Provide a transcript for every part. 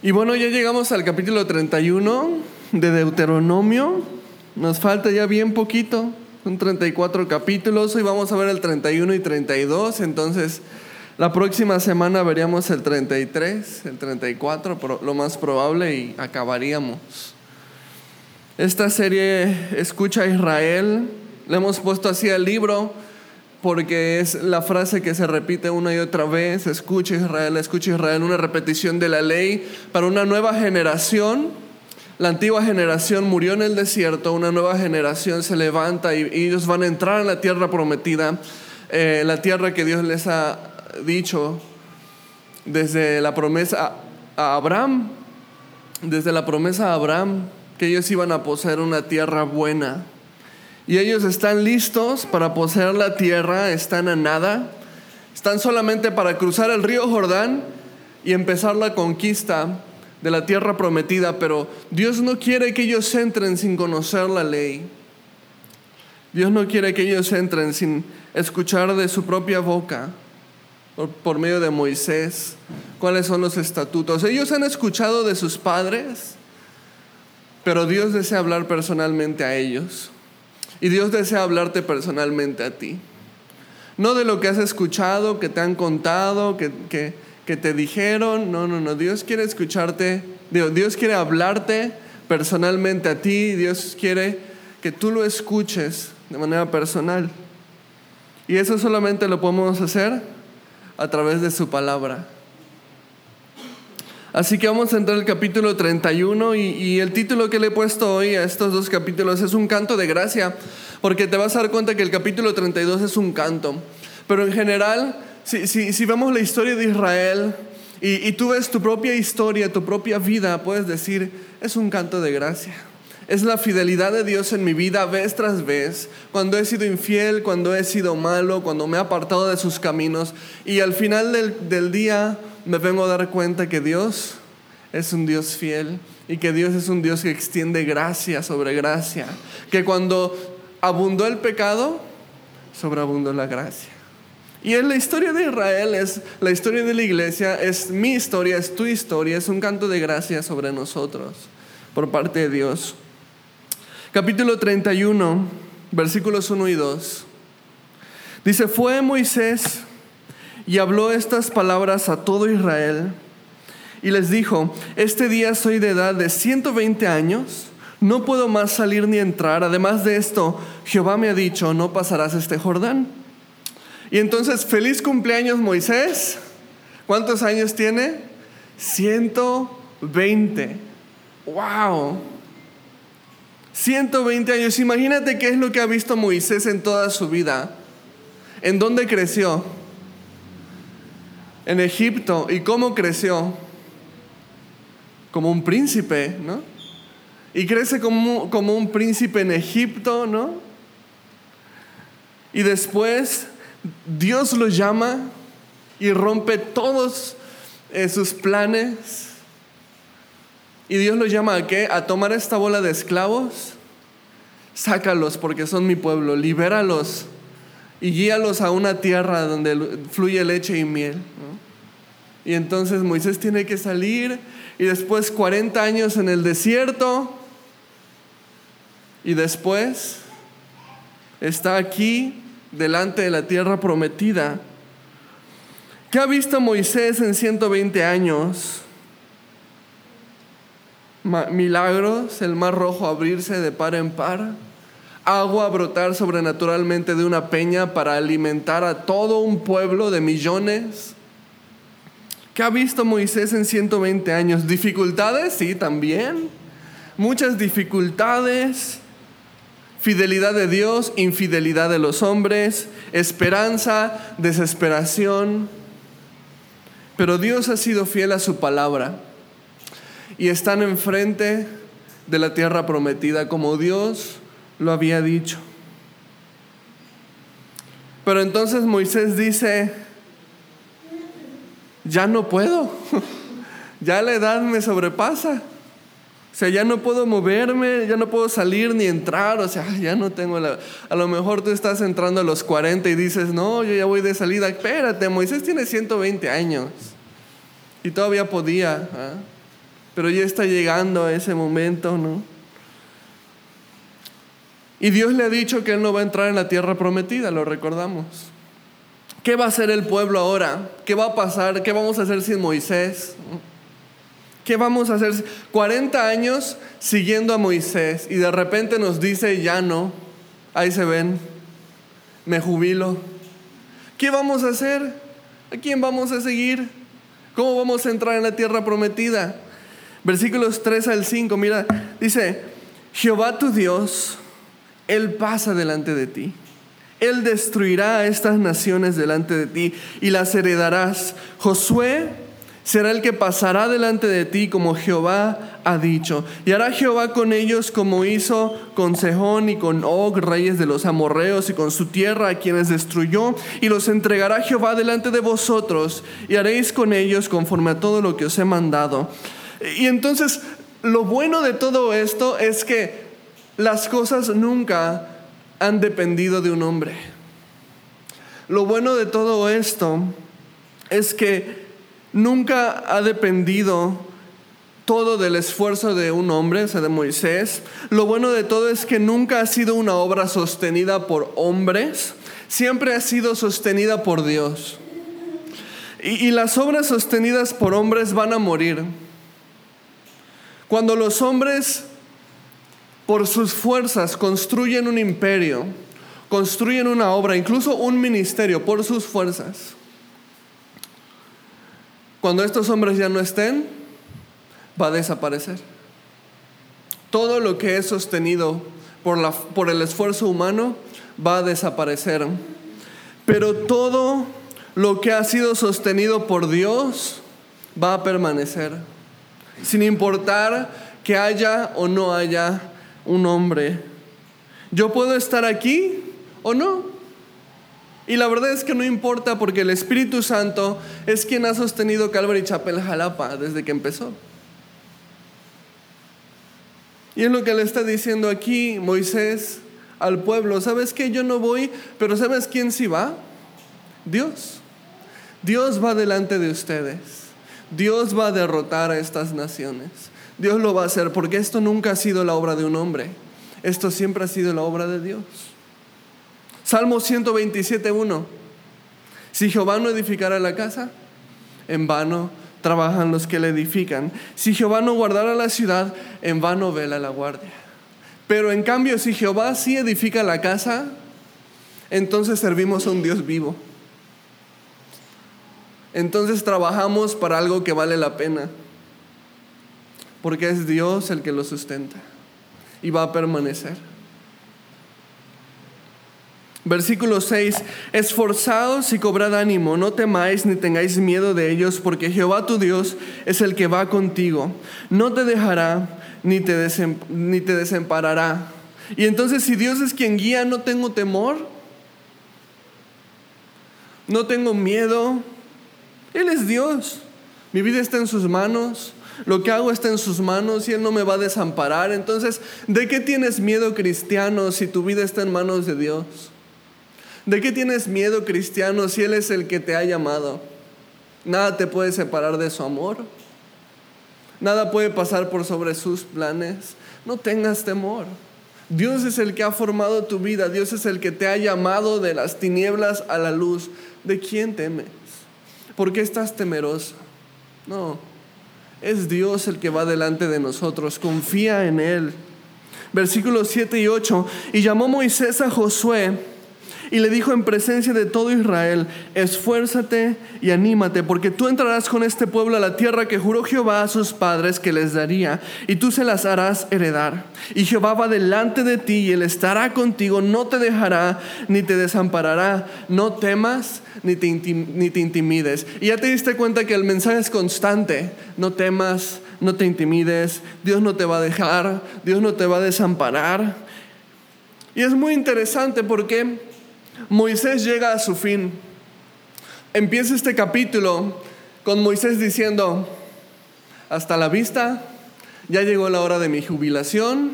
Y bueno, ya llegamos al capítulo 31 de Deuteronomio. Nos falta ya bien poquito, son 34 capítulos. Hoy vamos a ver el 31 y 32. Entonces, la próxima semana veríamos el 33, el 34, lo más probable, y acabaríamos. Esta serie Escucha a Israel, le hemos puesto así al libro porque es la frase que se repite una y otra vez, escucha Israel, escucha Israel, una repetición de la ley para una nueva generación. La antigua generación murió en el desierto, una nueva generación se levanta y, ellos van a entrar en la tierra prometida, eh, la tierra que Dios les ha dicho desde la promesa a Abraham, desde la promesa a Abraham, que ellos iban a poseer una tierra buena y ellos están listos para poseer la tierra, están a nada, están solamente para cruzar el río Jordán y empezar la conquista de la tierra prometida, pero Dios no quiere que ellos entren sin conocer la ley. Dios no quiere que ellos entren sin escuchar de su propia boca, por, por, medio de Moisés, cuáles son los estatutos. Ellos han escuchado de sus padres, pero Dios desea hablar personalmente a ellos. Y Dios desea hablarte personalmente a ti. No de lo que has escuchado, que te han contado, que, que, te dijeron. No, no, no. Dios quiere escucharte. Dios quiere hablarte personalmente a ti. Dios quiere que tú lo escuches de manera personal. Y eso solamente lo podemos hacer a través de su palabra. Así que vamos a entrar al capítulo 31 y, y, el título que le he puesto hoy a estos dos capítulos es un canto de gracia, porque te vas a dar cuenta que el capítulo 32 es un canto. Pero en general, si, si, si vemos la historia de Israel y, y tú ves tu propia historia, tu propia vida, puedes decir, es un canto de gracia. Es la fidelidad de Dios en mi vida vez tras vez, cuando he sido infiel, cuando he sido malo, cuando me he apartado de sus caminos. Y al final del, del día me vengo a dar cuenta que Dios es un Dios fiel y que Dios es un Dios que extiende gracia sobre gracia. Que cuando abundó el pecado, sobreabundó la gracia. Y en la historia de Israel, es la historia de la iglesia, es mi historia, es tu historia, es un canto de gracia sobre nosotros por parte de Dios. Capítulo 31, versículos 1 y 2. Dice, fue Moisés y habló estas palabras a todo Israel y les dijo, este día soy de edad de 120 años, no puedo más salir ni entrar, además de esto, Jehová me ha dicho, no pasarás este Jordán. Y entonces, feliz cumpleaños Moisés, ¿cuántos años tiene? 120. ¡Wow! 120 años. Imagínate qué es lo que ha visto Moisés en toda su vida. ¿En dónde creció? En Egipto. ¿Y cómo creció? Como un príncipe, ¿no? Y crece como, un príncipe en Egipto, ¿no? Y después Dios lo llama y rompe todos eh, sus planes. Y Dios lo llama a qué? A tomar esta bola de esclavos. Sácalos porque son mi pueblo, libéralos y guíalos a una tierra donde fluye leche y miel. Y entonces Moisés tiene que salir y después 40 años en el desierto y después está aquí delante de la tierra prometida. ¿Qué ha visto Moisés en 120 años? Milagros, el mar rojo abrirse de par en par, agua brotar sobrenaturalmente de una peña para alimentar a todo un pueblo de millones ¿Qué ha visto Moisés en 120 años? ¿Dificultades? Sí, también. Muchas dificultades. Fidelidad de Dios, infidelidad de los hombres, esperanza, desesperación. Pero Dios ha sido fiel a su palabra y están enfrente de la tierra prometida como Dios lo había dicho. Pero entonces Moisés dice, ya no puedo, ya la edad me sobrepasa. O sea, ya no puedo moverme, ya no puedo salir ni entrar, o sea, ya no tengo la... A lo mejor tú estás entrando a los 40 y dices, no, yo ya voy de salida. Espérate, Moisés tiene 120 años y todavía podía. ¿ah? pero ya está llegando ese momento, ¿no? Y Dios le ha dicho que Él no va a entrar en la tierra prometida, lo recordamos. ¿Qué va a hacer el pueblo ahora? ¿Qué va a pasar? ¿Qué vamos a hacer sin Moisés? ¿Qué vamos a hacer? 40 años siguiendo a Moisés y de repente nos dice, ya no, ahí se ven, me jubilo. ¿Qué vamos a hacer? ¿A quién vamos a seguir? ¿Cómo vamos a entrar en la tierra prometida? Versículos 3 al 5, mira, dice, Jehová tu Dios, Él pasa delante de ti. Él destruirá a estas naciones delante de ti y las heredarás. Josué será el que pasará delante de ti como Jehová ha dicho. Y hará Jehová con ellos como hizo con Sejón y con Og, reyes de los amorreos, y con su tierra a quienes destruyó, y los entregará Jehová delante de vosotros, y haréis con ellos conforme a todo lo que os he mandado. Y entonces, lo bueno de todo esto es que las cosas nunca han dependido de un hombre. Lo bueno de todo esto es que nunca ha dependido todo del esfuerzo de un hombre, o sea, de Moisés. Lo bueno de todo es que nunca ha sido una obra sostenida por hombres, siempre ha sido sostenida por Dios. Y, y las obras sostenidas por hombres van a morir. Cuando los hombres por sus fuerzas construyen un imperio, construyen una obra, incluso un ministerio, por sus fuerzas. Cuando estos hombres ya no estén, va a desaparecer. Todo lo que es sostenido por, la, por el esfuerzo humano va a desaparecer. Pero todo lo que ha sido sostenido por Dios va a permanecer, sin importar que haya o no haya un hombre. Yo puedo estar aquí o no. Y la verdad es que no importa porque el Espíritu Santo es quien ha sostenido Calvary Chapel Jalapa desde que empezó. Y es lo que le está diciendo aquí Moisés al pueblo. ¿Sabes que Yo no voy, pero ¿sabes quién sí va? Dios. Dios va delante de ustedes. Dios va a derrotar a estas naciones. Dios lo va a hacer porque esto nunca ha sido la obra de un hombre. Esto siempre ha sido la obra de Dios. Salmo 127.1. Si Jehová no edificara la casa, en vano trabajan los que la edifican. Si Jehová no guardara la ciudad, en vano vela la guardia. Pero en cambio, si Jehová sí edifica la casa, entonces servimos a un Dios vivo. Entonces trabajamos para algo que vale la pena porque es Dios el que lo sustenta y va a permanecer. Versículo 6, esforzados y cobrad ánimo, no temáis ni tengáis miedo de ellos, porque Jehová tu Dios es el que va contigo, no te dejará ni te, ni te desamparará. Y entonces si Dios es quien guía, no tengo temor, no tengo miedo, Él es Dios, mi vida está en sus manos, lo que hago está en sus manos y Él no me va a desamparar. Entonces, ¿de qué tienes miedo cristiano si tu vida está en manos de Dios? ¿De qué tienes miedo cristiano si Él es el que te ha llamado? Nada te puede separar de su amor. Nada puede pasar por sobre sus planes. No tengas temor. Dios es el que ha formado tu vida. Dios es el que te ha llamado de las tinieblas a la luz. ¿De quién temes? ¿Por qué estás temeroso? No, es Dios el que va delante de nosotros, confía en Él. Versículos 7 y 8. Y llamó Moisés a Josué y le dijo en presencia de todo Israel, esfuérzate y anímate, porque tú entrarás con este pueblo a la tierra que juró Jehová a sus padres que les daría, y tú se las harás heredar. Y Jehová va delante de ti y él estará contigo, no te dejará ni te desamparará, no temas ni te, ni te intimides. Y ya te diste cuenta que el mensaje es constante, no temas, no te intimides, Dios no te va a dejar, Dios no te va a desamparar. Y es muy interesante porque Moisés llega a su fin. Empieza este capítulo con Moisés diciendo, hasta la vista, ya llegó la hora de mi jubilación.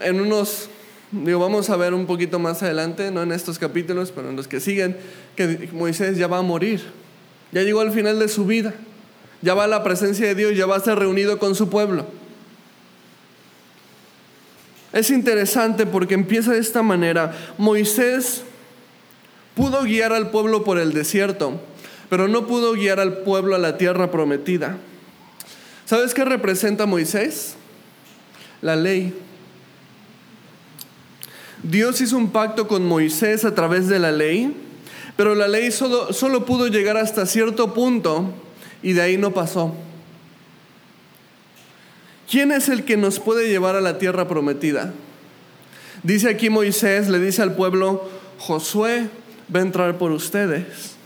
En unos, digo, vamos a ver un poquito más adelante, no en estos capítulos, pero en los que siguen, que Moisés ya va a morir. Ya llegó al final de su vida. Ya va a la presencia de Dios, ya va a ser reunido con su pueblo. Es interesante porque empieza de esta manera. Moisés pudo guiar al pueblo por el desierto, pero no pudo guiar al pueblo a la tierra prometida. ¿Sabes qué representa Moisés? La ley. Dios hizo un pacto con Moisés a través de la ley, pero la ley solo, solo pudo llegar hasta cierto punto y de ahí no pasó. ¿Quién es el que nos puede llevar a la tierra prometida? Dice aquí Moisés, le dice al pueblo, Josué va a entrar por ustedes.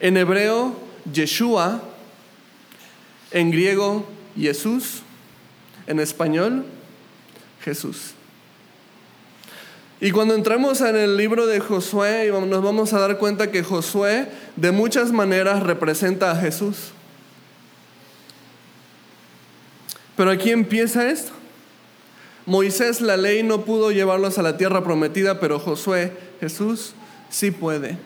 En hebreo, Yeshua. En griego, Jesús. En español, Jesús. Y cuando entramos en el libro de Josué, nos vamos a dar cuenta que Josué de muchas maneras representa a Jesús. Pero aquí empieza esto. Moisés, la ley no pudo llevarlos a la tierra prometida, pero Josué, Jesús, sí puede.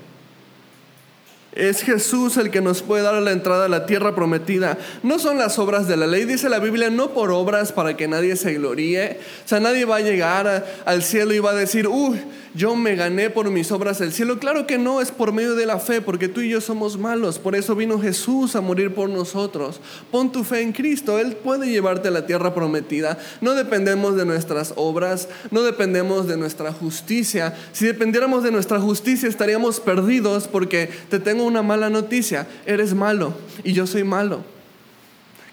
Es Jesús el que nos puede dar la entrada a la tierra prometida. No son las obras de la ley, dice la Biblia, no por obras para que nadie se gloríe. O sea, nadie va a llegar al cielo y va a decir, uy, yo me gané por mis obras el cielo. Claro que no, es por medio de la fe, porque tú y yo somos malos. Por eso vino Jesús a morir por nosotros. Pon tu fe en Cristo, Él puede llevarte a la tierra prometida. No dependemos de nuestras obras, no dependemos de nuestra justicia. Si dependiéramos de nuestra justicia estaríamos perdidos porque te tengo una mala noticia, eres malo y yo soy malo.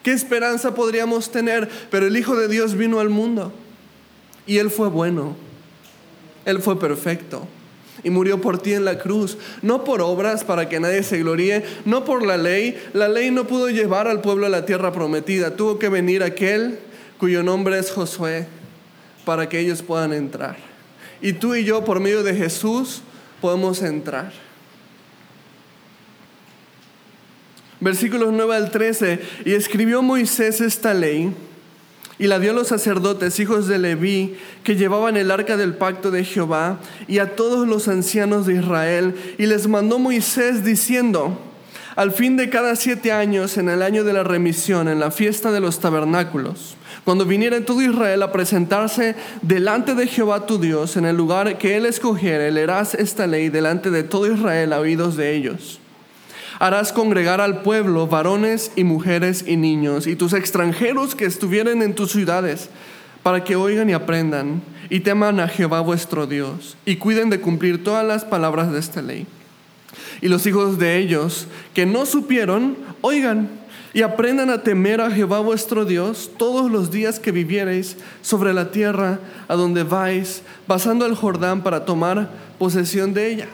¿Qué esperanza podríamos tener? Pero el Hijo de Dios vino al mundo y Él fue bueno. Él fue perfecto y murió por ti en la cruz, no por obras para que nadie se gloríe, no por la ley. La ley no pudo llevar al pueblo a la tierra prometida, tuvo que venir aquel cuyo nombre es Josué para que ellos puedan entrar. Y tú y yo por medio de Jesús podemos entrar. Versículos 9 al 13, y escribió Moisés esta ley y la dio a los sacerdotes, hijos de Leví, que llevaban el arca del pacto de Jehová, y a todos los ancianos de Israel. Y les mandó Moisés diciendo, al fin de cada siete años, en el año de la remisión, en la fiesta de los tabernáculos, cuando viniera todo Israel a presentarse delante de Jehová tu Dios, en el lugar que él escogiere, leerás esta ley delante de todo Israel a oídos de ellos harás congregar al pueblo, varones y mujeres y niños, y tus extranjeros que estuvieren en tus ciudades, para que oigan y aprendan, y teman a Jehová vuestro Dios, y cuiden de cumplir todas las palabras de esta ley. Y los hijos de ellos que no supieron, oigan y aprendan a temer a Jehová vuestro Dios todos los días que viviereis sobre la tierra a donde vais, pasando el Jordán para tomar posesión de ella.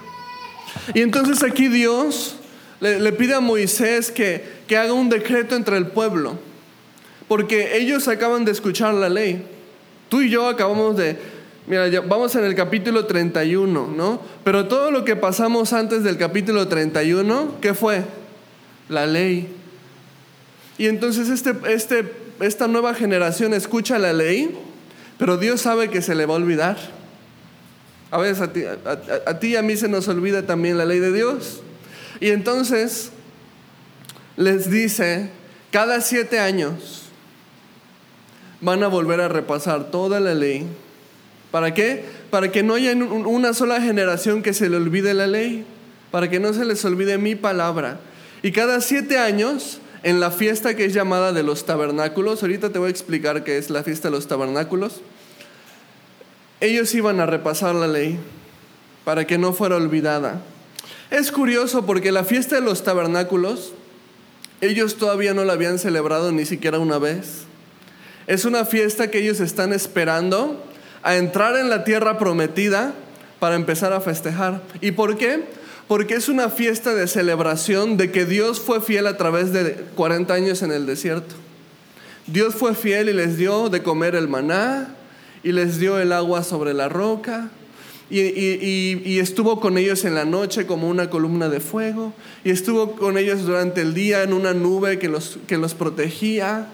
Y entonces aquí Dios le, pide a Moisés que, que haga un decreto entre el pueblo, porque ellos acaban de escuchar la ley. Tú y yo acabamos de, mira, vamos en el capítulo 31, ¿no? Pero todo lo que pasamos antes del capítulo 31, ¿qué fue? La ley. Y entonces este, este, esta nueva generación escucha la ley, pero Dios sabe que se le va a olvidar. A veces a ti, a ti y a mí se nos olvida también la ley de Dios. Y entonces les dice, cada siete años van a volver a repasar toda la ley. ¿Para qué? Para que no haya una sola generación que se le olvide la ley, para que no se les olvide mi palabra. Y cada siete años, en la fiesta que es llamada de los tabernáculos, ahorita te voy a explicar qué es la fiesta de los tabernáculos, ellos iban a repasar la ley para que no fuera olvidada. Es curioso porque la fiesta de los tabernáculos, ellos todavía no la habían celebrado ni siquiera una vez. Es una fiesta que ellos están esperando a entrar en la tierra prometida para empezar a festejar. ¿Y por qué? Porque es una fiesta de celebración de que Dios fue fiel a través de 40 años en el desierto. Dios fue fiel y les dio de comer el maná y les dio el agua sobre la roca y, estuvo con ellos en la noche como una columna de fuego. Y estuvo con ellos durante el día en una nube que los, que los protegía.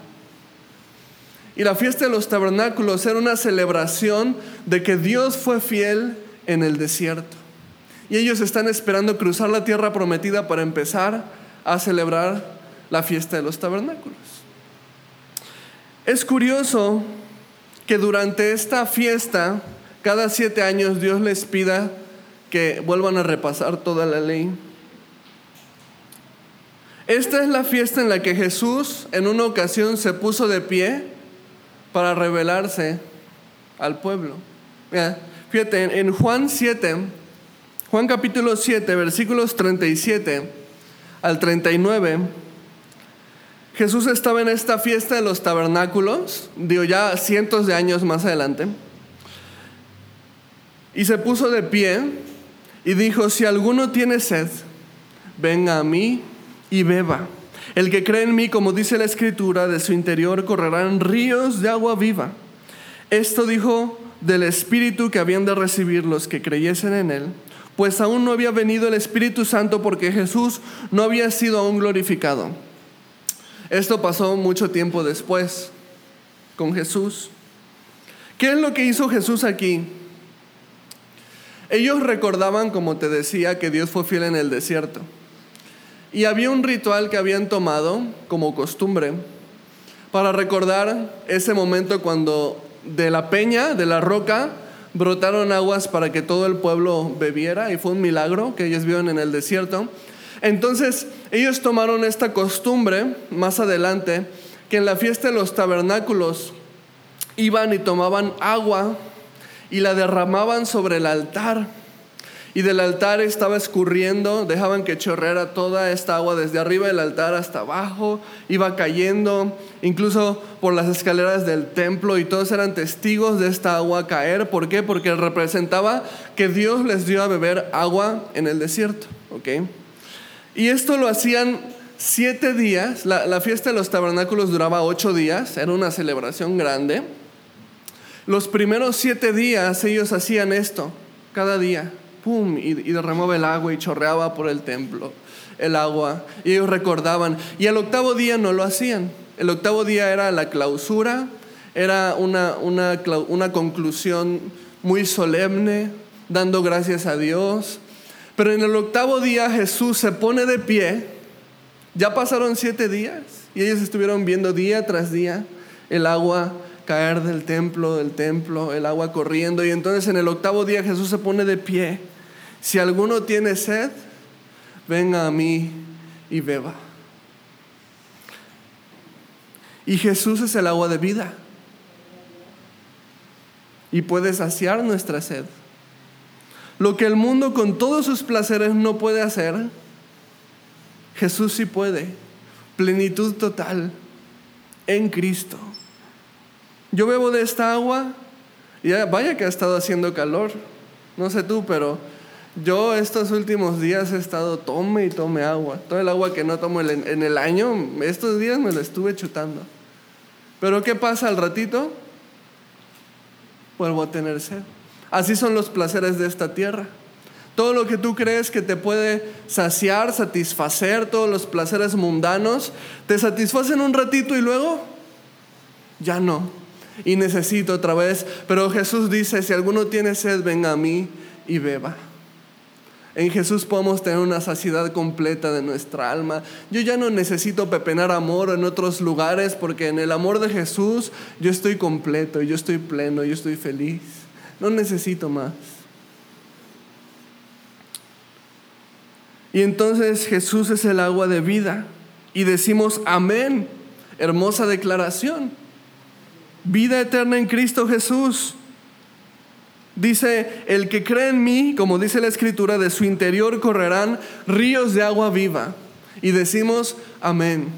Y la fiesta de los tabernáculos era una celebración de que Dios fue fiel en el desierto. Y ellos están esperando cruzar la tierra prometida para empezar a celebrar la fiesta de los tabernáculos. Es curioso que durante esta fiesta, cada siete años Dios les pida que vuelvan a repasar toda la ley. Esta es la fiesta en la que Jesús en una ocasión se puso de pie para revelarse al pueblo. fíjate, en Juan 7, Juan capítulo 7, versículos 37 al 39, Jesús estaba en esta fiesta de los tabernáculos, digo ya cientos de años más adelante, y se puso de pie y dijo, si alguno tiene sed, venga a mí y beba. El que cree en mí, como dice la escritura, de su interior correrán ríos de agua viva. Esto dijo del Espíritu que habían de recibir los que creyesen en él, pues aún no había venido el Espíritu Santo porque Jesús no había sido aún glorificado. Esto pasó mucho tiempo después con Jesús. ¿Qué es lo que hizo Jesús aquí? Ellos recordaban, como te decía, que Dios fue fiel en el desierto. Y había un ritual que habían tomado como costumbre para recordar ese momento cuando de la peña, de la roca, brotaron aguas para que todo el pueblo bebiera y fue un milagro que ellos vieron en el desierto. Entonces ellos tomaron esta costumbre más adelante, que en la fiesta de los tabernáculos iban y tomaban agua y la derramaban sobre el altar y del altar estaba escurriendo, dejaban que chorreara toda esta agua desde arriba del altar hasta abajo, iba cayendo, incluso por las escaleras del templo, y todos eran testigos de esta agua caer. ¿Por qué? Porque representaba que Dios les dio a beber agua en el desierto. ¿ok? Y esto lo hacían siete días, la, la fiesta de los tabernáculos duraba ocho días, era una celebración grande. Los primeros siete días ellos hacían esto, cada día ¡pum! Y, derramaba el agua y chorreaba por el templo el agua. Y ellos recordaban. Y el octavo día no lo hacían. El octavo día era la clausura, era una, una, una conclusión muy solemne, dando gracias a Dios. Pero en el octavo día Jesús se pone de pie. Ya pasaron siete días y ellos estuvieron viendo día tras día el agua caer del templo, del templo, el agua corriendo. Y entonces en el octavo día Jesús se pone de pie si alguno tiene sed, venga a mí y beba. Y Jesús es el agua de vida. Y puede saciar nuestra sed. Lo que el mundo con todos sus placeres no puede hacer, Jesús sí puede. Plenitud total en Cristo. Yo bebo de esta agua y vaya que ha estado haciendo calor. No sé tú, pero yo estos últimos días he estado tome y tome agua. Todo el agua que no tomo en el año, estos días me lo estuve chutando. Pero ¿qué pasa al ratito? Vuelvo a tener sed. Así son los placeres de esta tierra. Todo lo que tú crees que te puede saciar, satisfacer, todos los placeres mundanos, te satisfacen un ratito y luego ya no. Y necesito otra vez. Pero Jesús dice, si alguno tiene sed, venga a mí y beba. En Jesús podemos tener una saciedad completa de nuestra alma. Yo ya no necesito pepenar amor en otros lugares porque en el amor de Jesús yo estoy completo, yo estoy pleno, yo estoy feliz. No necesito más. Y entonces Jesús es el agua de vida. Y decimos amén. Hermosa declaración. Vida eterna en Cristo Jesús. Dice, el que cree en mí, como dice la escritura, de su interior correrán ríos de agua viva. Y decimos, amén.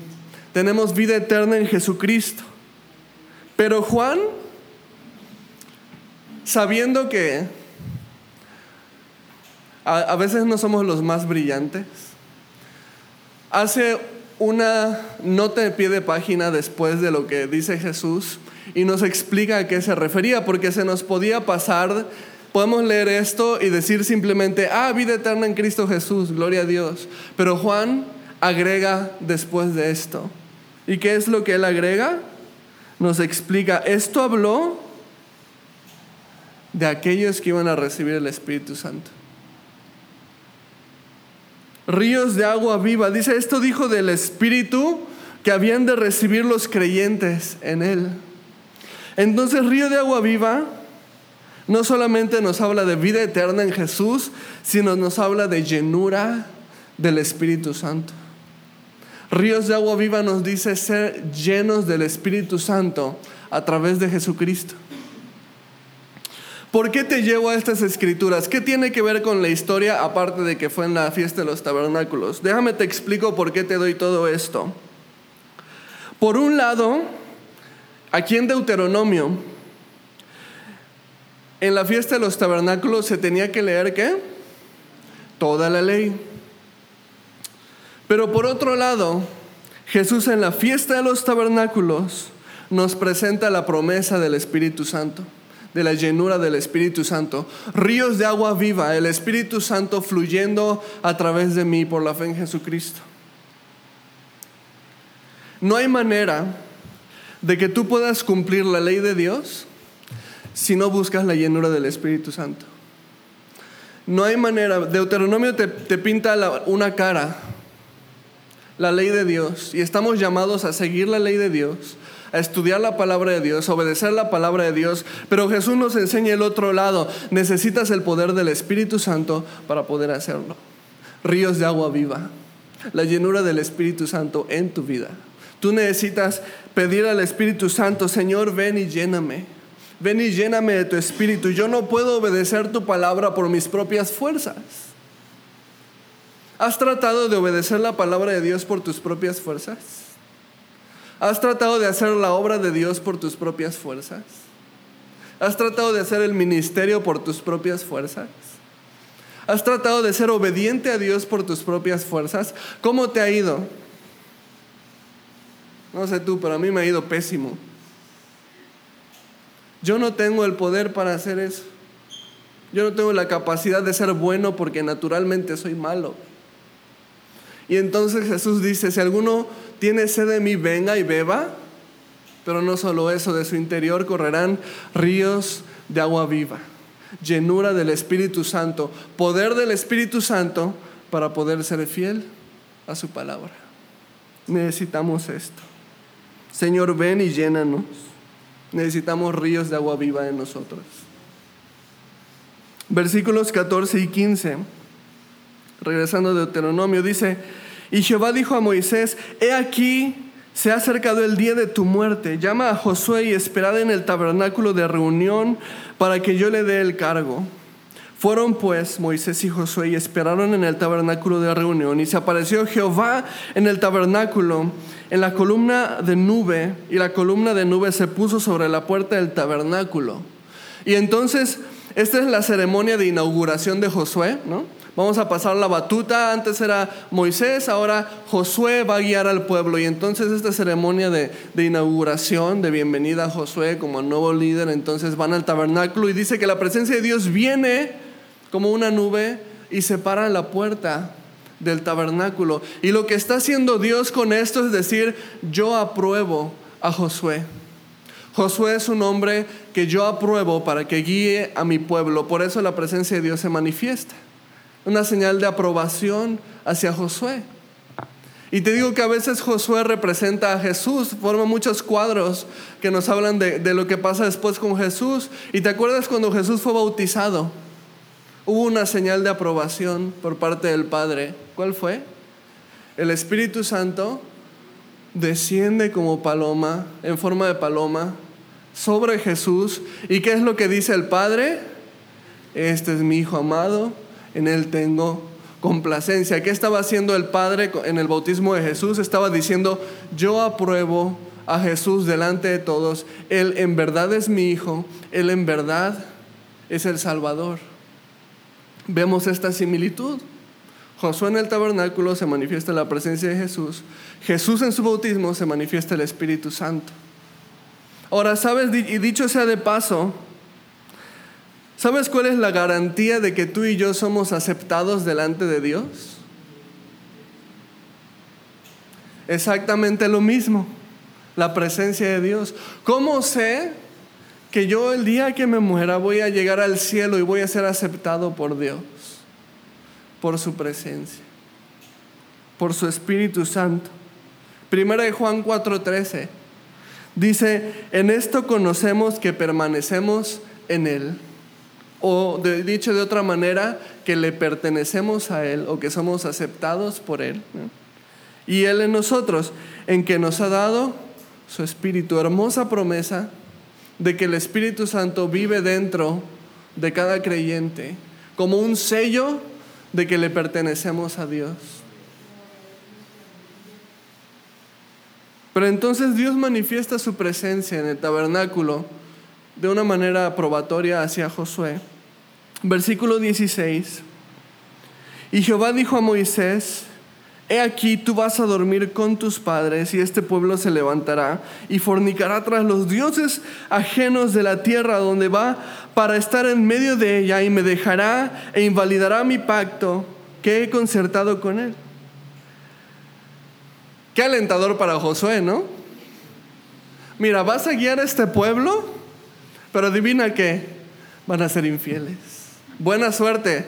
Tenemos vida eterna en Jesucristo. Pero Juan, sabiendo que a, veces no somos los más brillantes, hace una nota de pie de página después de lo que dice Jesús y nos explica a qué se refería, porque se nos podía pasar, podemos leer esto y decir simplemente, ah, vida eterna en Cristo Jesús, gloria a Dios. Pero Juan agrega después de esto. ¿Y qué es lo que él agrega? Nos explica, esto habló de aquellos que iban a recibir el Espíritu Santo. ríos de agua viva. Dice, esto dijo del Espíritu que habían de recibir los creyentes en Él. Entonces, río de agua viva no solamente nos habla de vida eterna en Jesús, sino nos habla de llenura del Espíritu Santo. Ríos de agua viva nos dice ser llenos del Espíritu Santo a través de Jesucristo. ¿Por qué te llevo a estas escrituras? ¿Qué tiene que ver con la historia aparte de que fue en la fiesta de los tabernáculos? Déjame te explico por qué te doy todo esto. Por un lado, aquí en Deuteronomio, en la fiesta de los tabernáculos se tenía que leer qué? Toda la ley. Pero por otro lado, Jesús en la fiesta de los tabernáculos nos presenta la promesa del Espíritu Santo, de la llenura del Espíritu Santo, ríos de agua viva, el Espíritu Santo fluyendo a través de mí por la fe en Jesucristo. No hay manera de que tú puedas cumplir la ley de Dios si no buscas la llenura del Espíritu Santo. No hay manera, Deuteronomio te, pinta una cara, la ley de Dios, y estamos llamados a seguir la ley de Dios, a estudiar la palabra de Dios, a obedecer la palabra de Dios, pero Jesús nos enseña el otro lado, necesitas el poder del Espíritu Santo para poder hacerlo. Ríos de agua viva, la llenura del Espíritu Santo en tu vida. Tú necesitas pedir al Espíritu Santo, Señor, ven y lléname. Ven y lléname de tu espíritu. Yo no puedo obedecer tu palabra por mis propias fuerzas. ¿Has tratado de obedecer la palabra de Dios por tus propias fuerzas? ¿Has tratado de hacer la obra de Dios por tus propias fuerzas? ¿Has tratado de hacer el ministerio por tus propias fuerzas? ¿Has tratado de ser obediente a Dios por tus propias fuerzas? ¿Cómo te ha ido? No sé tú, pero a mí me ha ido pésimo. Yo no tengo el poder para hacer eso. Yo no tengo la capacidad de ser bueno porque naturalmente soy malo. Y entonces Jesús dice, si alguno tiene sed de mí, venga y beba. Pero no solo eso, de su interior correrán ríos de agua viva, llenura del Espíritu Santo, poder del Espíritu Santo para poder ser fiel a su palabra. Necesitamos esto. Señor, ven y llénanos. Necesitamos ríos de agua viva en nosotros. Versículos 14 y 15, regresando de Deuteronomio, dice, y Jehová dijo a Moisés, he aquí, se ha acercado el día de tu muerte, llama a Josué y esperad en el tabernáculo de reunión para que yo le dé el cargo. Fueron pues Moisés y Josué y esperaron en el tabernáculo de reunión y se apareció Jehová en el tabernáculo en la columna de nube y la columna de nube se puso sobre la puerta del tabernáculo. Y entonces, esta es la ceremonia de inauguración de Josué, ¿no? Vamos a pasar la batuta, antes era Moisés, ahora Josué va a guiar al pueblo. Y entonces esta ceremonia de, inauguración, de bienvenida a Josué como nuevo líder, entonces van al tabernáculo y dice que la presencia de Dios viene como una nube y separa la puerta del tabernáculo. Y lo que está haciendo Dios con esto es decir, yo apruebo a Josué. Josué es un hombre que yo apruebo para que guíe a mi pueblo. Por eso la presencia de Dios se manifiesta. Una señal de aprobación hacia Josué. Y te digo que a veces Josué representa a Jesús, forma muchos cuadros que nos hablan de, de lo que pasa después con Jesús. Y te acuerdas cuando Jesús fue bautizado hubo una señal de aprobación por parte del Padre. ¿Cuál fue? El Espíritu Santo desciende como paloma, en forma de paloma, sobre Jesús. ¿Y qué es lo que dice el Padre? Este es mi Hijo amado, en Él tengo complacencia. ¿Qué estaba haciendo el Padre en el bautismo de Jesús? Estaba diciendo, yo apruebo a Jesús delante de todos. Él en verdad es mi Hijo, Él en verdad es el Salvador vemos esta similitud. Josué en el tabernáculo se manifiesta la presencia de Jesús. Jesús en su bautismo se manifiesta el Espíritu Santo. Ahora, ¿sabes? Y dicho sea de paso, ¿sabes cuál es la garantía de que tú y yo somos aceptados delante de Dios? Exactamente lo mismo, la presencia de Dios. ¿Cómo sé que yo el día que me muera voy a llegar al cielo y voy a ser aceptado por Dios, por su presencia. por su Espíritu Santo. Primera de Juan 4:13 dice, en esto conocemos que permanecemos en Él. O dicho de otra manera, que le pertenecemos a Él o que somos aceptados por Él. Y Él en nosotros, en que nos ha dado su Espíritu, hermosa promesa de que el Espíritu Santo vive dentro de cada creyente, como un sello de que le pertenecemos a Dios. Pero entonces Dios manifiesta su presencia en el tabernáculo de una manera probatoria hacia Josué. Versículo 16. Y Jehová dijo a Moisés, He aquí tú vas a dormir con tus padres y este pueblo se levantará y fornicará tras los dioses ajenos de la tierra donde va para estar en medio de ella y me dejará e invalidará mi pacto que he concertado con él. Qué alentador para Josué, ¿no? Mira, vas a guiar a este pueblo, pero adivina qué, van a ser infieles. Buena suerte.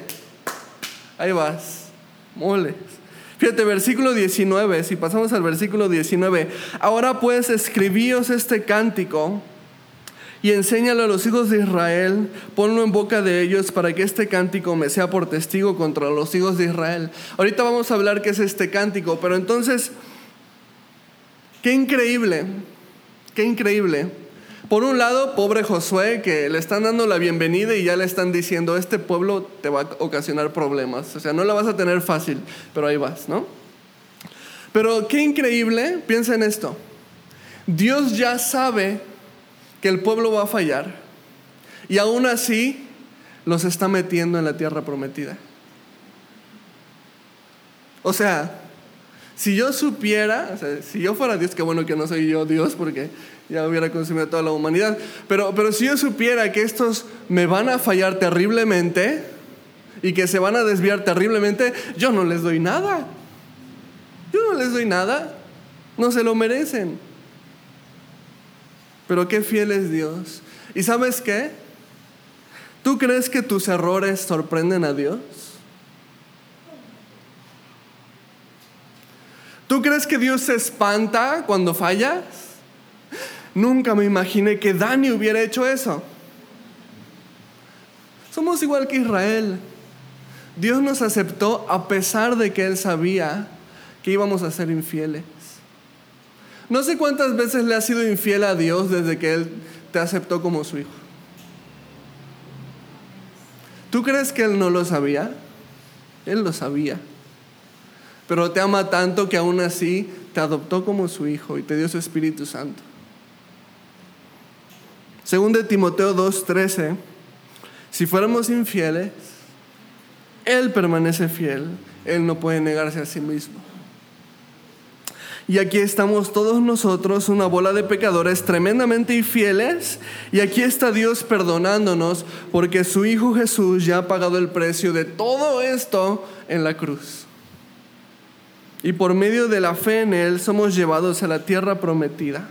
Ahí vas. Moles. Fíjate, versículo 19, si pasamos al versículo 19. Ahora pues escribíos este cántico y enséñalo a los hijos de Israel, ponlo en boca de ellos para que este cántico me sea por testigo contra los hijos de Israel. Ahorita vamos a hablar qué es este cántico, pero entonces Qué increíble, qué increíble. Por un lado, pobre Josué, que le están dando la bienvenida y ya le están diciendo, este pueblo te va a ocasionar problemas. O sea, no la vas a tener fácil, pero ahí vas, ¿no? Pero qué increíble, piensa en esto. Dios ya sabe que el pueblo va a fallar y aún así los está metiendo en la tierra prometida. O sea, si yo supiera, si yo fuera Dios, qué bueno que no soy yo Dios porque ya hubiera consumido toda la humanidad, pero, pero si yo supiera que estos me van a fallar terriblemente y que se van a desviar terriblemente, yo no les doy nada. Yo no les doy nada. No se lo merecen. Pero qué fiel es Dios. ¿Y sabes qué? ¿Tú crees que tus errores sorprenden a Dios? ¿Tú crees que Dios se espanta cuando fallas? Nunca me imaginé que Dani hubiera hecho eso. Somos igual que Israel. Dios nos aceptó a pesar de que Él sabía que íbamos a ser infieles. No sé cuántas veces le has sido infiel a Dios desde que Él te aceptó como su hijo. ¿Tú crees que Él no lo sabía? Él lo sabía pero te ama tanto que aún así te adoptó como su hijo y te dio su Espíritu Santo. Según de Timoteo 2:13, si fuéramos infieles, Él permanece fiel, Él no puede negarse a sí mismo. Y aquí estamos todos nosotros, una bola de pecadores tremendamente infieles. Y aquí está Dios perdonándonos porque su Hijo Jesús ya ha pagado el precio de todo esto en la cruz. Y por medio de la fe en Él somos llevados a la tierra prometida.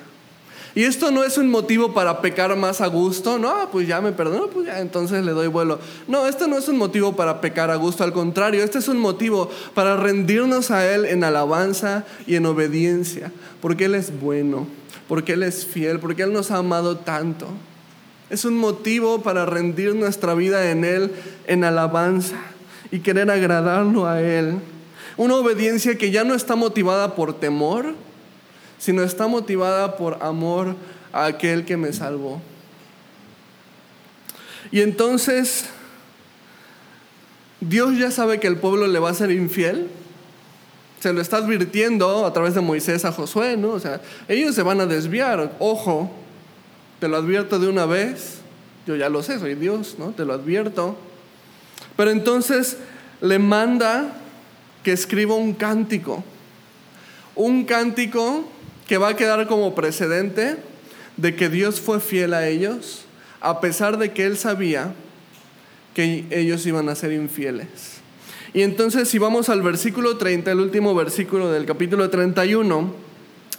Y esto no es un motivo para pecar más a gusto, no, pues ya me perdono, pues ya entonces le doy vuelo. No, esto no es un motivo para pecar a gusto, al contrario, este es un motivo para rendirnos a Él en alabanza y en obediencia, porque Él es bueno, porque Él es fiel, porque Él nos ha amado tanto. Es un motivo para rendir nuestra vida en Él en alabanza y querer agradarlo a Él. Una obediencia que ya no está motivada por temor, sino está motivada por amor a aquel que me salvó. Y entonces, Dios ya sabe que el pueblo le va a ser infiel. Se lo está advirtiendo a través de Moisés a Josué, ¿no? O sea, ellos se van a desviar. Ojo, te lo advierto de una vez. Yo ya lo sé, soy Dios, ¿no? Te lo advierto. Pero entonces le manda que escriba un cántico. Un cántico que va a quedar como precedente de que Dios fue fiel a ellos, a pesar de que Él sabía que ellos iban a ser infieles. Y entonces si vamos al versículo 30, el último versículo del capítulo 31,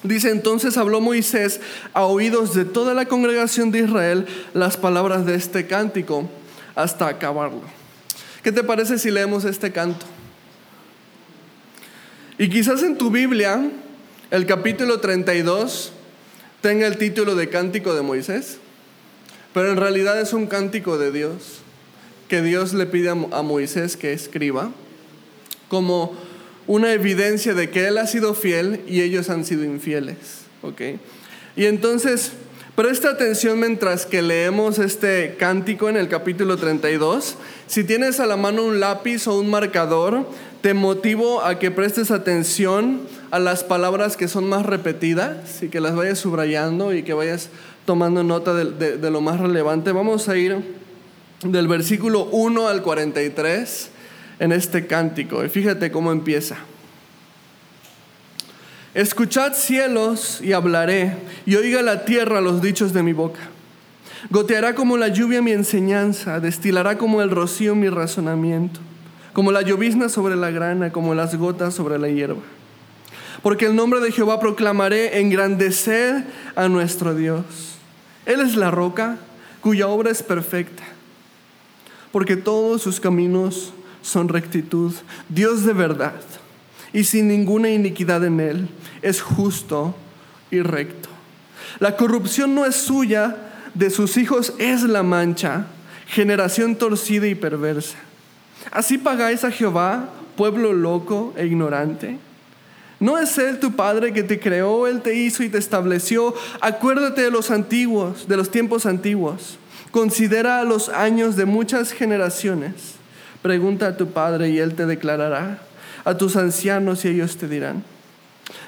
dice, entonces habló Moisés a oídos de toda la congregación de Israel las palabras de este cántico hasta acabarlo. ¿Qué te parece si leemos este canto? Y quizás en tu Biblia, el capítulo 32 tenga el título de Cántico de Moisés, pero en realidad es un cántico de Dios, que Dios le pide a Moisés que escriba, como una evidencia de que Él ha sido fiel y ellos han sido infieles. Y entonces, presta atención mientras que leemos este cántico en el capítulo 32. Si tienes a la mano un lápiz o un marcador, te motivo a que prestes atención a las palabras que son más repetidas y que las vayas subrayando y que vayas tomando nota de, lo más relevante. Vamos a ir del versículo 1 al 43 en este cántico. Y fíjate cómo empieza. Escuchad cielos y hablaré, y oiga la tierra los dichos de mi boca. Goteará como la lluvia mi enseñanza, destilará como el rocío mi razonamiento como la llovizna sobre la grana, como las gotas sobre la hierba. Porque el nombre de Jehová proclamaré, engrandecer a nuestro Dios. Él es la roca cuya obra es perfecta, porque todos sus caminos son rectitud, Dios de verdad, y sin ninguna iniquidad en él, es justo y recto. La corrupción no es suya, de sus hijos es la mancha, generación torcida y perversa. ¿Así pagáis a Jehová, pueblo loco e ignorante? ¿No es Él tu Padre que te creó, Él te hizo y te estableció? Acuérdate de los antiguos, de los tiempos antiguos. Considera los años de muchas generaciones. Pregunta a tu Padre y Él te declarará. A tus ancianos y ellos te dirán.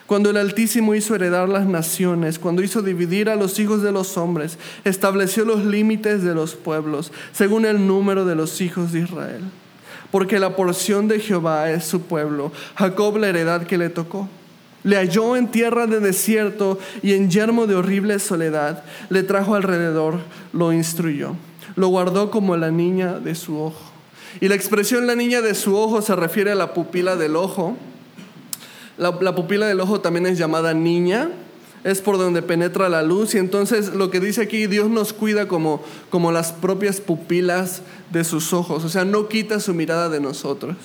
Cuando el Altísimo hizo heredar las naciones, cuando hizo dividir a los hijos de los hombres, estableció los límites de los pueblos, según el número de los hijos de Israel porque la porción de Jehová es su pueblo, Jacob la heredad que le tocó. Le halló en tierra de desierto y en yermo de horrible soledad. Le trajo alrededor, lo instruyó. Lo guardó como la niña de su ojo. Y la expresión la niña de su ojo se refiere a la pupila del ojo. La, la pupila del ojo también es llamada niña es por donde penetra la luz. Y entonces lo que dice aquí, Dios nos cuida como, como las propias pupilas de sus ojos, o sea, no quita su mirada de nosotros.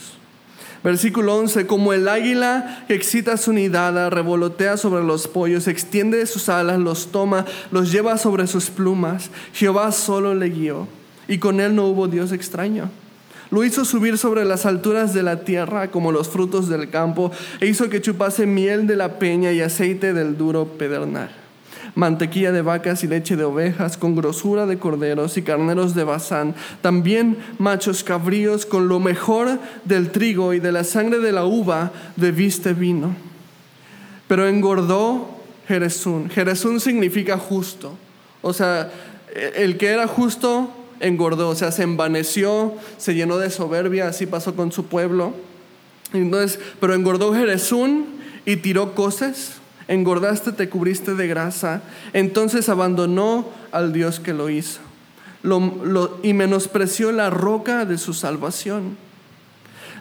Versículo 11, como el águila que excita su nidada, revolotea sobre los pollos, extiende sus alas, los toma, los lleva sobre sus plumas. Jehová solo le guió y con él no hubo Dios extraño. Lo hizo subir sobre las alturas de la tierra como los frutos del campo e hizo que chupase miel de la peña y aceite del duro pedernal. Mantequilla de vacas y leche de ovejas con grosura de corderos y carneros de bazán. También machos cabríos con lo mejor del trigo y de la sangre de la uva viste vino. Pero engordó Jerezún. Jerezún significa justo. O sea, el que era justo engordó, o sea, se envaneció, se llenó de soberbia, así pasó con su pueblo. Entonces, pero engordó Jerezún y tiró cosas, engordaste, te cubriste de grasa, entonces abandonó al Dios que lo hizo y menospreció la roca de su salvación.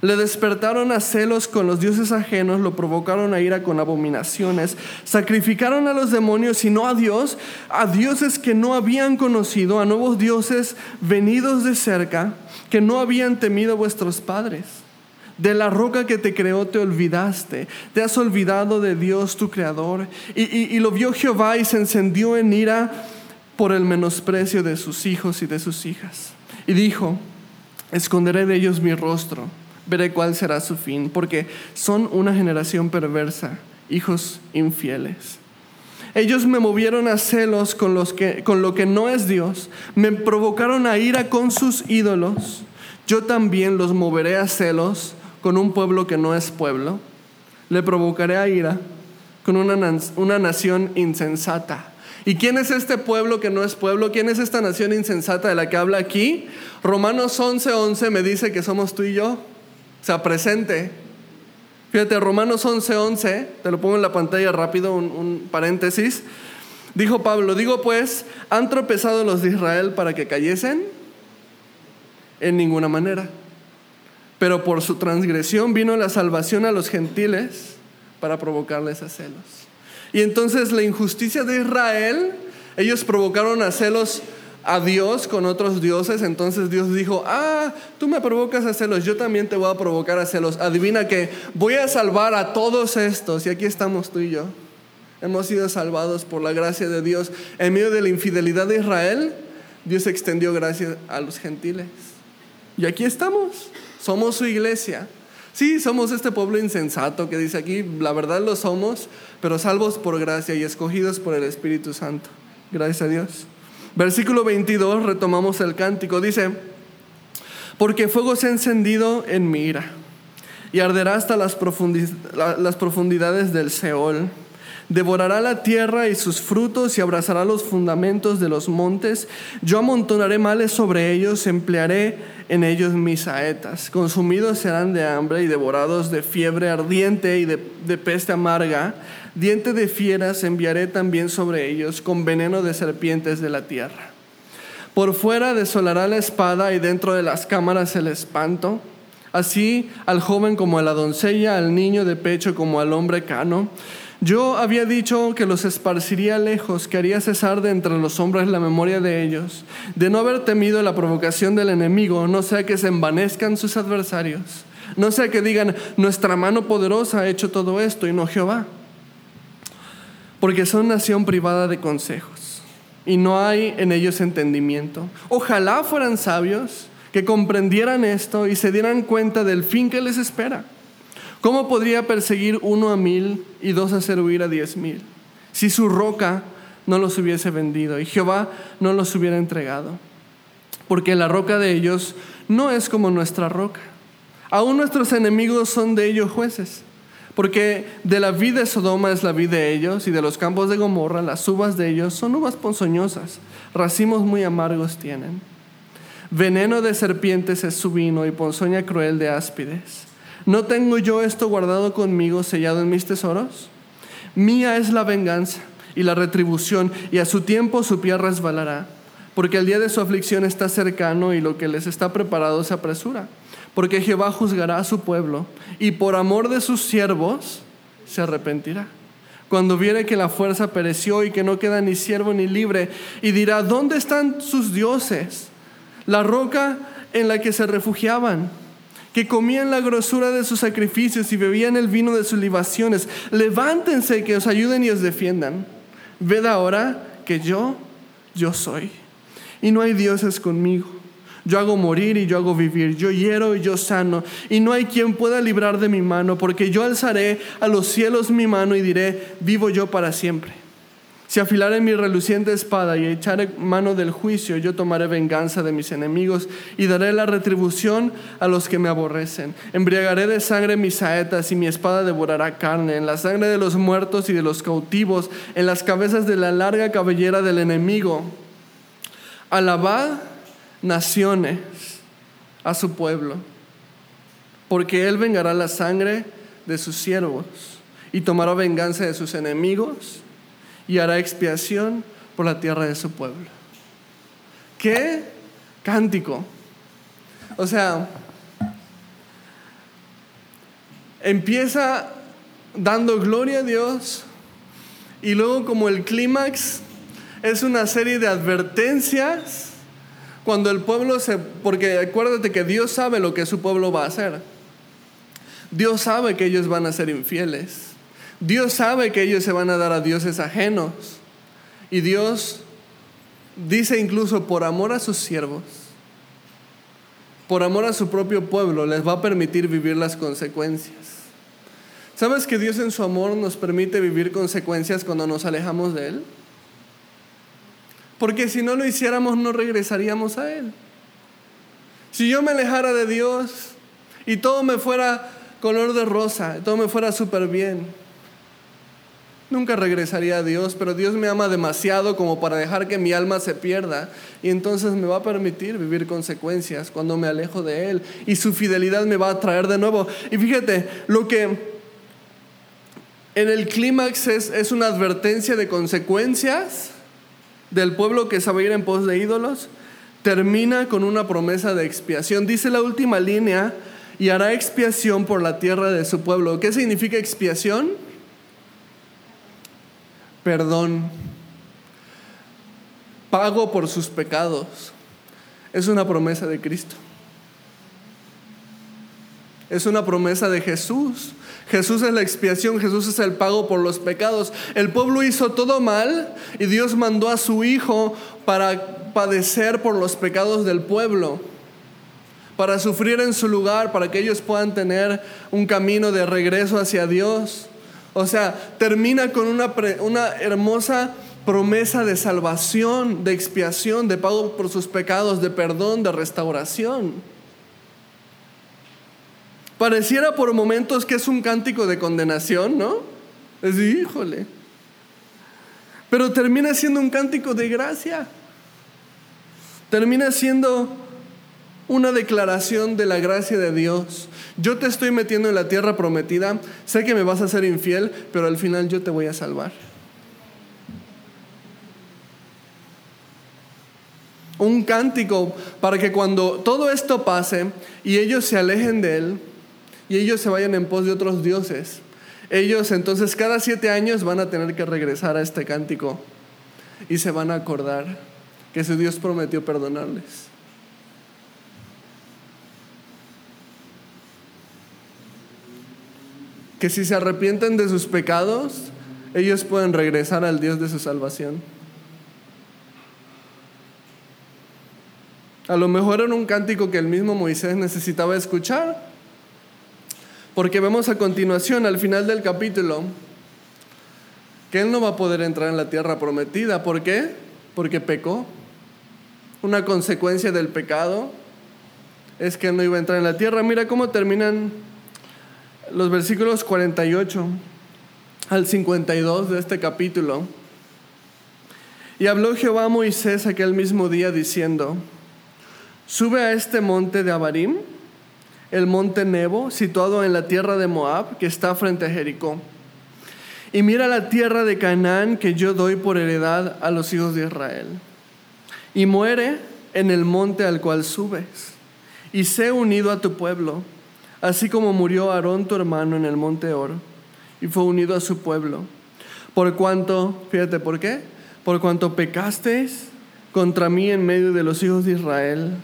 Le despertaron a celos con los dioses ajenos, lo provocaron a ira con abominaciones, sacrificaron a los demonios y no a Dios, a dioses que no habían conocido, a nuevos dioses venidos de cerca, que no habían temido vuestros padres. De la roca que te creó te olvidaste, te has olvidado de Dios tu creador. Y, y lo vio Jehová y se encendió en ira por el menosprecio de sus hijos y de sus hijas. Y dijo, esconderé de ellos mi rostro veré cuál será su fin, porque son una generación perversa, hijos infieles. Ellos me movieron a celos con, lo que no es Dios, me provocaron a ira con sus ídolos. Yo también los moveré a celos con un pueblo que no es pueblo. Le provocaré a ira con una, una nación insensata. ¿Y quién es este pueblo que no es pueblo? ¿Quién es esta nación insensata de la que habla aquí? Romanos 11:11 11 me dice que somos tú y yo. Sea, presente. Fíjate, Romanos 11:11, 11, te lo pongo en la pantalla rápido, un, un paréntesis. Dijo Pablo, digo pues, ¿han tropezado los de Israel para que cayesen? En ninguna manera. Pero por su transgresión vino la salvación a los gentiles para provocarles a celos. Y entonces la injusticia de Israel, ellos provocaron a celos a Dios con otros dioses, entonces Dios dijo, ah, tú me provocas a celos, yo también te voy a provocar a celos. Adivina que voy a salvar a todos estos, y aquí estamos tú y yo. Hemos sido salvados por la gracia de Dios. En medio de la infidelidad de Israel, Dios extendió gracia a los gentiles. Y aquí estamos, somos su iglesia. Sí, somos este pueblo insensato que dice aquí, la verdad lo somos, pero salvos por gracia y escogidos por el Espíritu Santo. Gracias a Dios. Versículo 22, retomamos el cántico, dice, porque fuego se ha encendido en mi ira y arderá hasta las, profundidades del Seol. Devorará la tierra y sus frutos y abrazará los fundamentos de los montes. Yo amontonaré males sobre ellos, emplearé en ellos mis saetas. Consumidos serán de hambre y devorados de fiebre ardiente y de, de peste amarga. Diente de fieras enviaré también sobre ellos, con veneno de serpientes de la tierra. Por fuera desolará la espada y dentro de las cámaras el espanto. Así al joven como a la doncella, al niño de pecho como al hombre cano. Yo había dicho que los esparciría lejos, que haría cesar de entre los hombres la memoria de ellos, de no haber temido la provocación del enemigo, no sea que se envanezcan sus adversarios, no sea que digan, nuestra mano poderosa ha hecho todo esto y no Jehová porque son nación privada de consejos y no hay en ellos entendimiento. Ojalá fueran sabios que comprendieran esto y se dieran cuenta del fin que les espera. ¿Cómo podría perseguir uno a mil y dos hacer huir a diez mil? Si su roca no los hubiese vendido y Jehová no los hubiera entregado. Porque la roca de ellos no es como nuestra roca. Aún nuestros enemigos son de ellos jueces. Porque de la vida de Sodoma es la vida de ellos y de los campos de Gomorra las uvas de ellos son uvas ponzoñosas, racimos muy amargos tienen. Veneno de serpientes es su vino y ponzoña cruel de áspides. ¿No tengo yo esto guardado conmigo, sellado en mis tesoros? Mía es la venganza y la retribución, y a su tiempo su pie resbalará, porque el día de su aflicción está cercano y lo que les está preparado se apresura porque Jehová juzgará a su pueblo y por amor de sus siervos se arrepentirá. Cuando viere que la fuerza pereció y que no queda ni siervo ni libre, y dirá, ¿dónde están sus dioses? La roca en la que se refugiaban, que comían la grosura de sus sacrificios y bebían el vino de sus libaciones. Levántense que os ayuden y os defiendan. Ved ahora que yo, yo soy, y no hay dioses conmigo. Yo hago morir y yo hago vivir. Yo hiero y yo sano. Y no hay quien pueda librar de mi mano, porque yo alzaré a los cielos mi mano y diré, vivo yo para siempre. Si afilare mi reluciente espada y echaré mano del juicio, yo tomaré venganza de mis enemigos y daré la retribución a los que me aborrecen. Embriagaré de sangre mis saetas y mi espada devorará carne, en la sangre de los muertos y de los cautivos, en las cabezas de la larga cabellera del enemigo. Alabad naciones a su pueblo, porque Él vengará la sangre de sus siervos y tomará venganza de sus enemigos y hará expiación por la tierra de su pueblo. ¿Qué cántico? O sea, empieza dando gloria a Dios y luego como el clímax es una serie de advertencias cuando el pueblo se... Porque acuérdate que Dios sabe lo que su pueblo va a hacer. Dios sabe que ellos van a ser infieles. Dios sabe que ellos se van a dar a dioses ajenos. Y Dios dice incluso por amor a sus siervos, por amor a su propio pueblo, les va a permitir vivir las consecuencias. ¿Sabes que Dios en su amor nos permite vivir consecuencias cuando nos alejamos de Él? Porque si no lo hiciéramos no regresaríamos a Él. Si yo me alejara de Dios y todo me fuera color de rosa, todo me fuera súper bien, nunca regresaría a Dios, pero Dios me ama demasiado como para dejar que mi alma se pierda y entonces me va a permitir vivir consecuencias cuando me alejo de Él y su fidelidad me va a traer de nuevo. Y fíjate, lo que en el clímax es, es una advertencia de consecuencias del pueblo que sabe ir en pos de ídolos, termina con una promesa de expiación. Dice la última línea, y hará expiación por la tierra de su pueblo. ¿Qué significa expiación? Perdón. pago por sus pecados. Es una promesa de Cristo. Es una promesa de Jesús. Jesús es la expiación, Jesús es el pago por los pecados. El pueblo hizo todo mal y Dios mandó a su Hijo para padecer por los pecados del pueblo, para sufrir en su lugar, para que ellos puedan tener un camino de regreso hacia Dios. O sea, termina con una, una hermosa promesa de salvación, de expiación, de pago por sus pecados, de perdón, de restauración. Pareciera por momentos que es un cántico de condenación, ¿no? Es híjole. Pero termina siendo un cántico de gracia. Termina siendo una declaración de la gracia de Dios. Yo te estoy metiendo en la tierra prometida, sé que me vas a ser infiel, pero al final yo te voy a salvar. Un cántico para que cuando todo esto pase y ellos se alejen de Él y ellos se vayan en pos de otros dioses, ellos entonces cada siete años van a tener que regresar a este cántico y se van a acordar que su Dios prometió perdonarles. Que si se arrepienten de sus pecados, ellos pueden regresar al Dios de su salvación. A lo mejor era un cántico que el mismo Moisés necesitaba escuchar, porque vemos a continuación, al final del capítulo, que él no va a poder entrar en la tierra prometida. ¿Por qué? Porque pecó. Una consecuencia del pecado es que él no iba a entrar en la tierra. Mira cómo terminan los versículos 48 al 52 de este capítulo. Y habló Jehová a Moisés aquel mismo día diciendo, sube a este monte de Abarim, el monte Nebo, situado en la tierra de Moab, que está frente a Jericó. Y mira la tierra de Canaán que yo doy por heredad a los hijos de Israel. Y muere en el monte al cual subes, y sé unido a tu pueblo así como murió Aarón tu hermano en el monte Oro y fue unido a su pueblo. Por cuanto, fíjate, ¿por qué? Por cuanto pecasteis contra mí en medio de los hijos de Israel,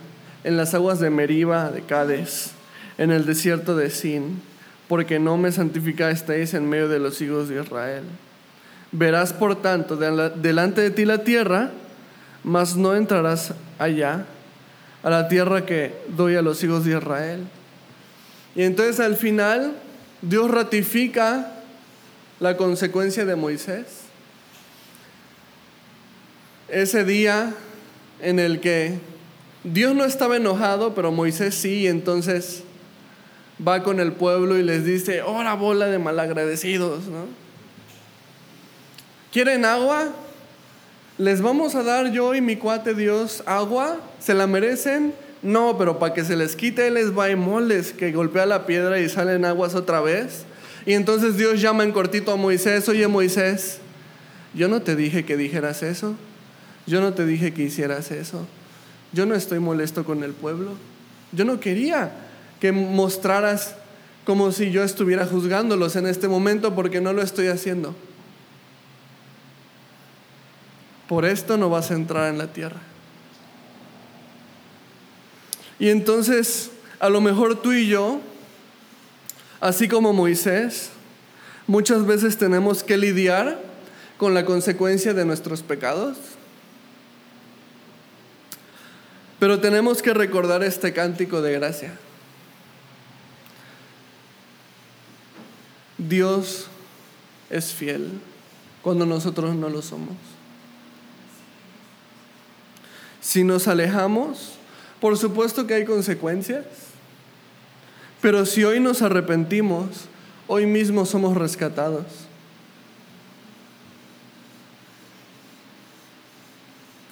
en las aguas de Meriba, de Cades, en el desierto de Sin, porque no me santificasteis en medio de los hijos de Israel. Verás, por tanto, delante de ti la tierra, mas no entrarás allá, a la tierra que doy a los hijos de Israel y entonces al final Dios ratifica la consecuencia de Moisés. Ese día en el que Dios no estaba enojado, pero Moisés sí, y entonces va con el pueblo y les dice, ¡hora bola de malagradecidos! ¿no? ¿Quieren agua? ¿Les vamos a dar yo y mi cuate Dios agua? ¿Se la merecen? No, pero para que se les quite les va y moles que golpea la piedra y salen aguas otra vez. Y entonces Dios llama en cortito a Moisés, oye Moisés, yo no te dije que dijeras eso, yo no te dije que hicieras eso, yo no estoy molesto con el pueblo, yo no quería que mostraras como si yo estuviera juzgándolos en este momento porque no lo estoy haciendo. Por esto no vas a entrar en la tierra. Y entonces, a lo mejor tú y yo, así como Moisés, muchas veces tenemos que lidiar con la consecuencia de nuestros pecados. Pero tenemos que recordar este cántico de gracia. Dios es fiel cuando nosotros no lo somos. Si nos alejamos, por supuesto que hay consecuencias, pero si hoy nos arrepentimos, hoy mismo somos rescatados.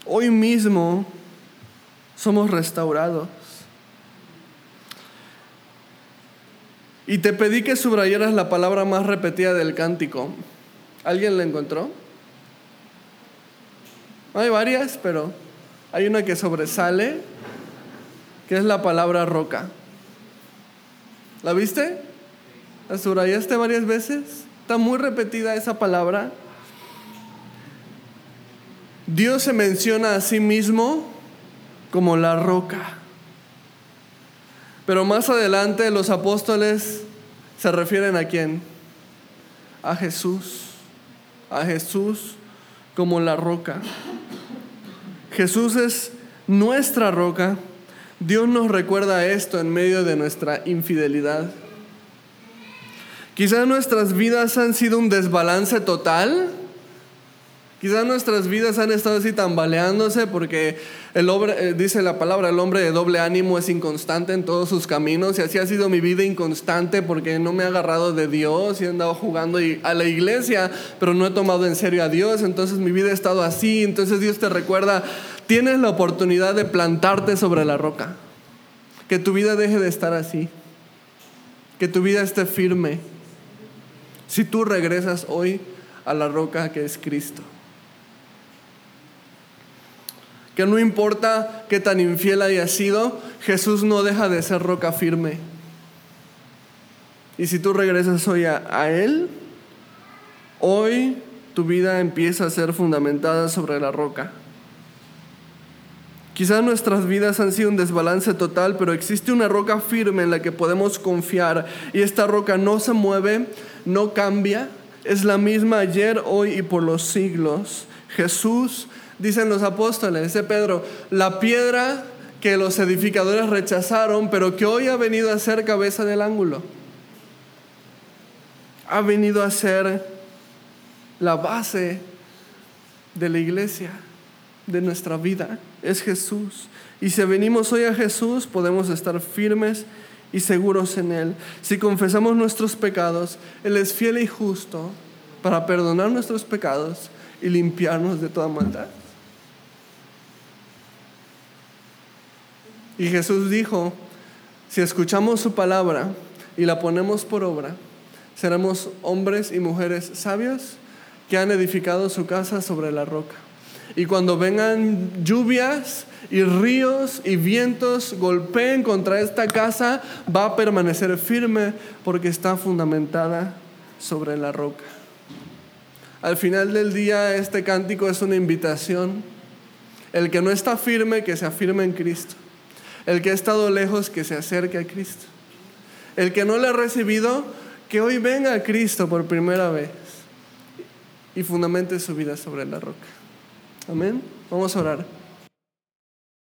Hoy mismo somos restaurados. Y te pedí que subrayaras la palabra más repetida del cántico. ¿Alguien la encontró? Hay varias, pero hay una que sobresale que es la palabra roca. ¿La viste? ¿La subrayaste varias veces? Está muy repetida esa palabra. Dios se menciona a sí mismo como la roca. Pero más adelante los apóstoles se refieren a quién? A Jesús. A Jesús como la roca. Jesús es nuestra roca. Dios nos recuerda esto en medio de nuestra infidelidad. Quizás nuestras vidas han sido un desbalance total. Quizás nuestras vidas han estado así tambaleándose porque el hombre, eh, dice la palabra, el hombre de doble ánimo es inconstante en todos sus caminos y así ha sido mi vida inconstante porque no me he agarrado de Dios y he andado jugando a la iglesia, pero no he tomado en serio a Dios, entonces mi vida ha estado así, entonces Dios te recuerda, tienes la oportunidad de plantarte sobre la roca, que tu vida deje de estar así, que tu vida esté firme, si tú regresas hoy a la roca que es Cristo. que no importa qué tan infiel haya sido, Jesús no deja de ser roca firme. Y si tú regresas hoy a, Él, hoy tu vida empieza a ser fundamentada sobre la roca. Quizás nuestras vidas han sido un desbalance total, pero existe una roca firme en la que podemos confiar y esta roca no se mueve, no cambia, es la misma ayer, hoy y por los siglos. Jesús dicen los apóstoles, dice Pedro, la piedra que los edificadores rechazaron, pero que hoy ha venido a ser cabeza del ángulo. Ha venido a ser la base de la iglesia, de nuestra vida. Es Jesús. Y si venimos hoy a Jesús, podemos estar firmes y seguros en Él. Si confesamos nuestros pecados, Él es fiel y justo para perdonar nuestros pecados y limpiarnos de toda maldad. Y Jesús dijo, si escuchamos su palabra y la ponemos por obra, seremos hombres y mujeres sabios que han edificado su casa sobre la roca. Y cuando vengan lluvias y ríos y vientos golpeen contra esta casa, va a permanecer firme porque está fundamentada sobre la roca. Al final del día este cántico es una invitación. El que no está firme, que se afirme en Cristo. El que ha estado lejos, que se acerque a Cristo. El que no le ha recibido, que hoy venga a Cristo por primera vez y fundamente su vida sobre la roca. Amén. Vamos a orar.